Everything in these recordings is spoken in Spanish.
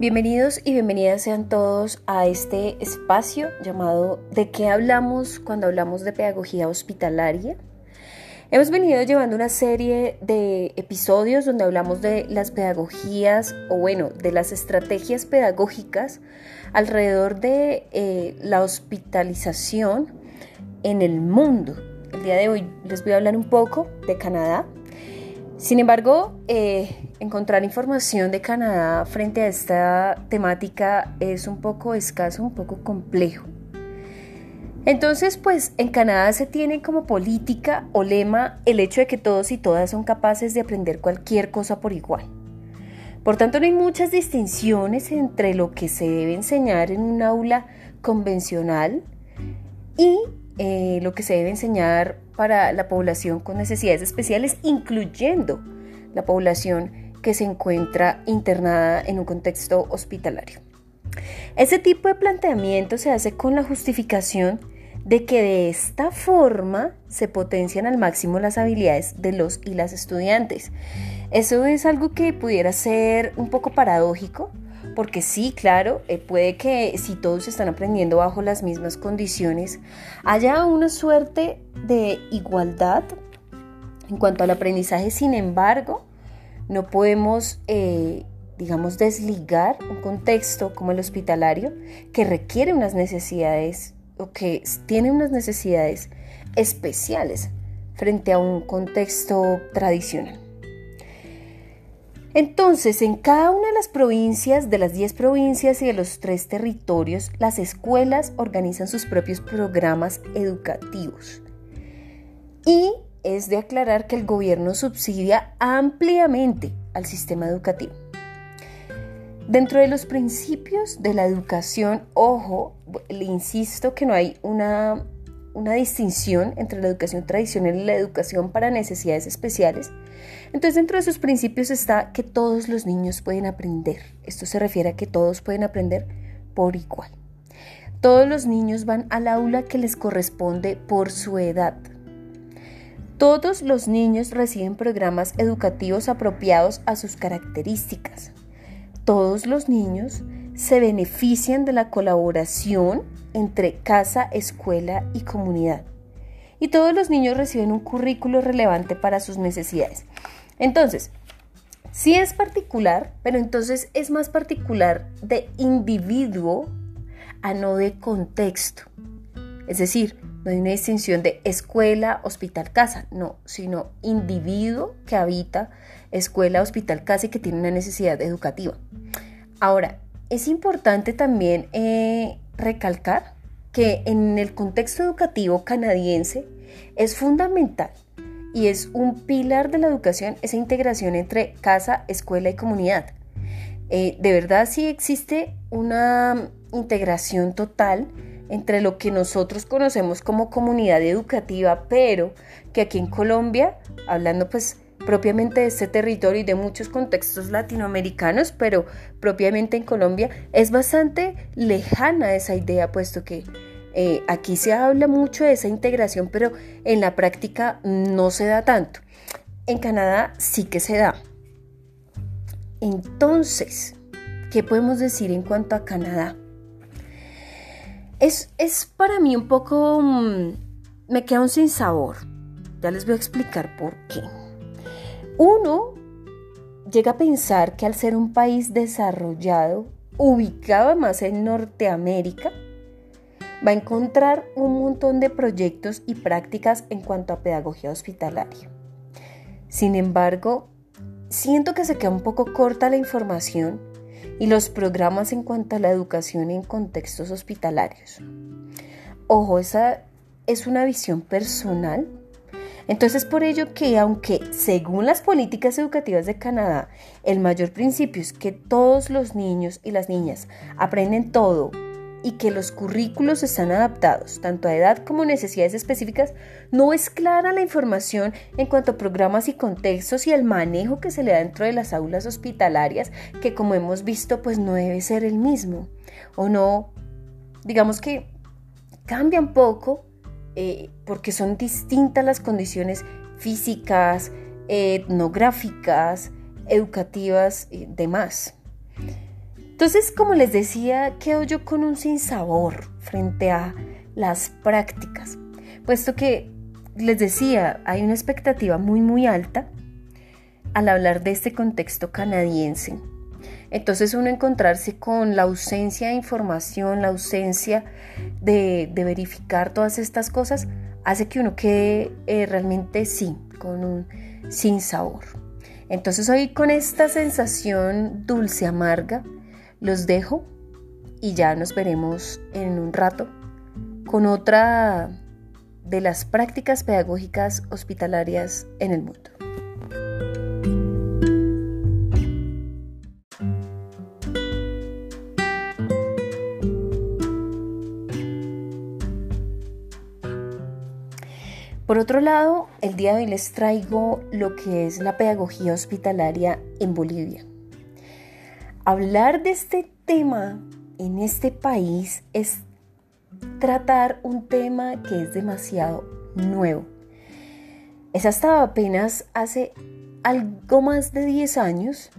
Bienvenidos y bienvenidas sean todos a este espacio llamado ¿De qué hablamos cuando hablamos de pedagogía hospitalaria? Hemos venido llevando una serie de episodios donde hablamos de las pedagogías o bueno, de las estrategias pedagógicas alrededor de eh, la hospitalización en el mundo. El día de hoy les voy a hablar un poco de Canadá, sin embargo, eh, encontrar información de Canadá frente a esta temática es un poco escaso, un poco complejo. Entonces, pues en Canadá se tiene como política o lema el hecho de que todos y todas son capaces de aprender cualquier cosa por igual. Por tanto, no hay muchas distinciones entre lo que se debe enseñar en un aula convencional y eh, lo que se debe enseñar para la población con necesidades especiales, incluyendo la población que se encuentra internada en un contexto hospitalario. Ese tipo de planteamiento se hace con la justificación de que de esta forma se potencian al máximo las habilidades de los y las estudiantes. Eso es algo que pudiera ser un poco paradójico, porque sí, claro, eh, puede que si todos están aprendiendo bajo las mismas condiciones, haya una suerte de igualdad en cuanto al aprendizaje. Sin embargo, no podemos, eh, digamos, desligar un contexto como el hospitalario que requiere unas necesidades o que tiene unas necesidades especiales frente a un contexto tradicional. Entonces, en cada una de las provincias, de las 10 provincias y de los tres territorios, las escuelas organizan sus propios programas educativos. Y es de aclarar que el gobierno subsidia ampliamente al sistema educativo. Dentro de los principios de la educación, ojo, le insisto que no hay una, una distinción entre la educación tradicional y la educación para necesidades especiales, entonces dentro de sus principios está que todos los niños pueden aprender. Esto se refiere a que todos pueden aprender por igual. Todos los niños van al aula que les corresponde por su edad. Todos los niños reciben programas educativos apropiados a sus características. Todos los niños se benefician de la colaboración entre casa, escuela y comunidad. Y todos los niños reciben un currículo relevante para sus necesidades. Entonces, sí es particular, pero entonces es más particular de individuo a no de contexto. Es decir, no hay una distinción de escuela, hospital, casa, no, sino individuo que habita escuela, hospital, casa y que tiene una necesidad educativa. Ahora, es importante también eh, recalcar que en el contexto educativo canadiense es fundamental y es un pilar de la educación esa integración entre casa, escuela y comunidad. Eh, de verdad sí existe una integración total entre lo que nosotros conocemos como comunidad educativa, pero que aquí en Colombia, hablando pues propiamente de este territorio y de muchos contextos latinoamericanos, pero propiamente en Colombia, es bastante lejana esa idea, puesto que eh, aquí se habla mucho de esa integración, pero en la práctica no se da tanto. En Canadá sí que se da. Entonces, ¿qué podemos decir en cuanto a Canadá? Es, es para mí un poco... Mm, me queda un sin sabor. Ya les voy a explicar por qué. Uno llega a pensar que al ser un país desarrollado, ubicado más en Norteamérica, va a encontrar un montón de proyectos y prácticas en cuanto a pedagogía hospitalaria. Sin embargo, siento que se queda un poco corta la información y los programas en cuanto a la educación en contextos hospitalarios. Ojo, esa es una visión personal. Entonces, por ello que aunque según las políticas educativas de Canadá, el mayor principio es que todos los niños y las niñas aprenden todo y que los currículos están adaptados tanto a edad como necesidades específicas, no es clara la información en cuanto a programas y contextos y el manejo que se le da dentro de las aulas hospitalarias, que como hemos visto, pues no debe ser el mismo. O no, digamos que cambia un poco eh, porque son distintas las condiciones físicas, etnográficas, educativas y demás. Entonces, como les decía, quedo yo con un sinsabor frente a las prácticas, puesto que les decía, hay una expectativa muy, muy alta al hablar de este contexto canadiense. Entonces uno encontrarse con la ausencia de información, la ausencia de, verificar todas estas cosas, hace que uno quede eh, realmente sí, con un sin sabor. Entonces hoy con esta sensación dulce amarga, los dejo y ya nos veremos en un rato con otra de las prácticas pedagógicas hospitalarias en el mundo. Por otro lado, el día de hoy les traigo lo que es la pedagogía hospitalaria en Bolivia. Hablar de este tema en este país es tratar un tema que es demasiado nuevo. Es hasta apenas hace algo más de 10 años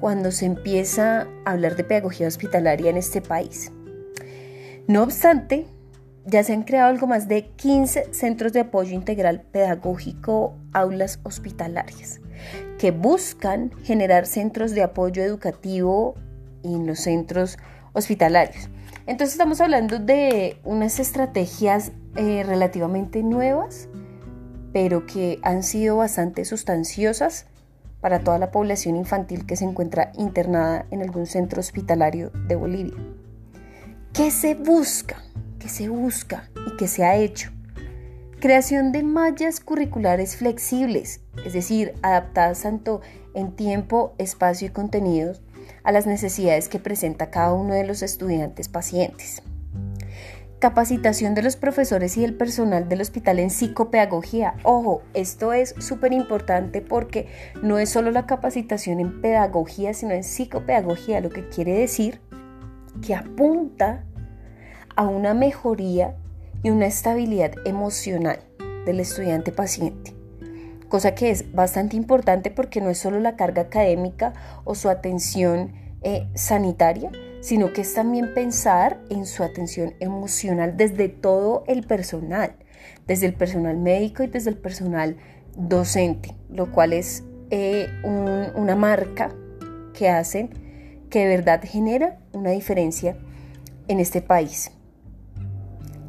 cuando se empieza a hablar de pedagogía hospitalaria en este país. No obstante, ya se han creado algo más de 15 centros de apoyo integral pedagógico, aulas hospitalarias, que buscan generar centros de apoyo educativo en los centros hospitalarios. Entonces estamos hablando de unas estrategias eh, relativamente nuevas, pero que han sido bastante sustanciosas para toda la población infantil que se encuentra internada en algún centro hospitalario de Bolivia. ¿Qué se busca? ¿Qué se busca y qué se ha hecho? Creación de mallas curriculares flexibles, es decir, adaptadas tanto en tiempo, espacio y contenidos a las necesidades que presenta cada uno de los estudiantes pacientes. Capacitación de los profesores y del personal del hospital en psicopedagogía. Ojo, esto es súper importante porque no es solo la capacitación en pedagogía, sino en psicopedagogía, lo que quiere decir que apunta a una mejoría y una estabilidad emocional del estudiante paciente cosa que es bastante importante porque no es solo la carga académica o su atención eh, sanitaria, sino que es también pensar en su atención emocional desde todo el personal, desde el personal médico y desde el personal docente, lo cual es eh, una marca que hacen que de verdad genera una diferencia en este país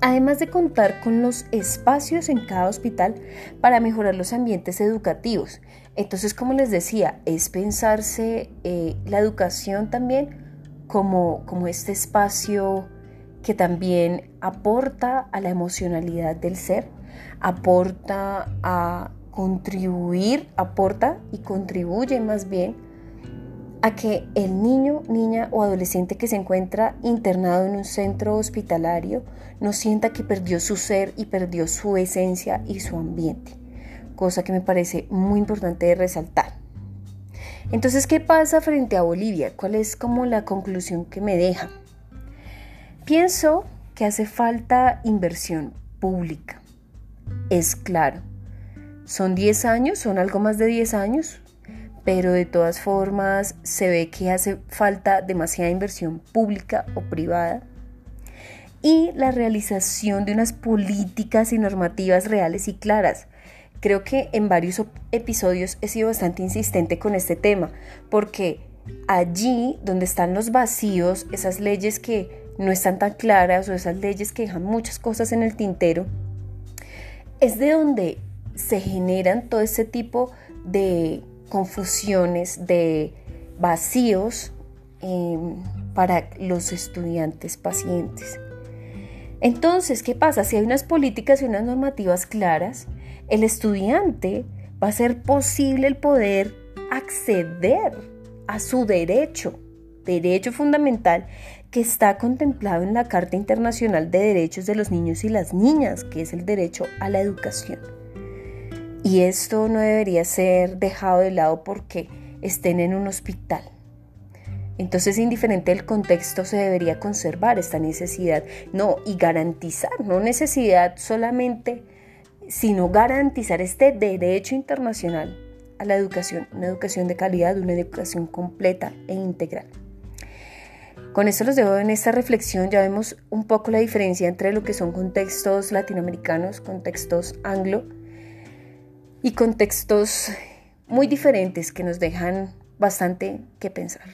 además de contar con los espacios en cada hospital para mejorar los ambientes educativos. Entonces, como les decía, es pensarse eh, la educación también como, como este espacio que también aporta a la emocionalidad del ser, aporta a contribuir, aporta y contribuye más bien a que el niño, niña o adolescente que se encuentra internado en un centro hospitalario no sienta que perdió su ser y perdió su esencia y su ambiente, cosa que me parece muy importante de resaltar. Entonces, ¿qué pasa frente a Bolivia? ¿Cuál es como la conclusión que me deja? Pienso que hace falta inversión pública. Es claro. Son 10 años, son algo más de 10 años, pero de todas formas se ve que hace falta demasiada inversión pública o privada y la realización de unas políticas y normativas reales y claras. Creo que en varios episodios he sido bastante insistente con este tema, porque allí donde están los vacíos, esas leyes que no están tan claras o esas leyes que dejan muchas cosas en el tintero, es de donde se generan todo ese tipo de confusiones, de vacíos em, para los estudiantes pacientes. Entonces, ¿qué pasa? Si hay unas políticas y unas normativas claras, el estudiante va a ser posible el poder acceder a su derecho, derecho fundamental que está contemplado en la Carta Internacional de Derechos de los Niños y las Niñas, que es el derecho a la educación. Y esto no debería ser dejado de lado porque estén en un hospital. Entonces, indiferente del contexto, se debería conservar esta necesidad, no, y garantizar, no necesidad solamente, sino garantizar este derecho internacional a la educación, una educación de calidad, una educación completa e integral. Con esto los dejo en esta reflexión, ya vemos un poco la diferencia entre lo que son contextos latinoamericanos, contextos anglo, y contextos muy diferentes que nos dejan bastante que pensar.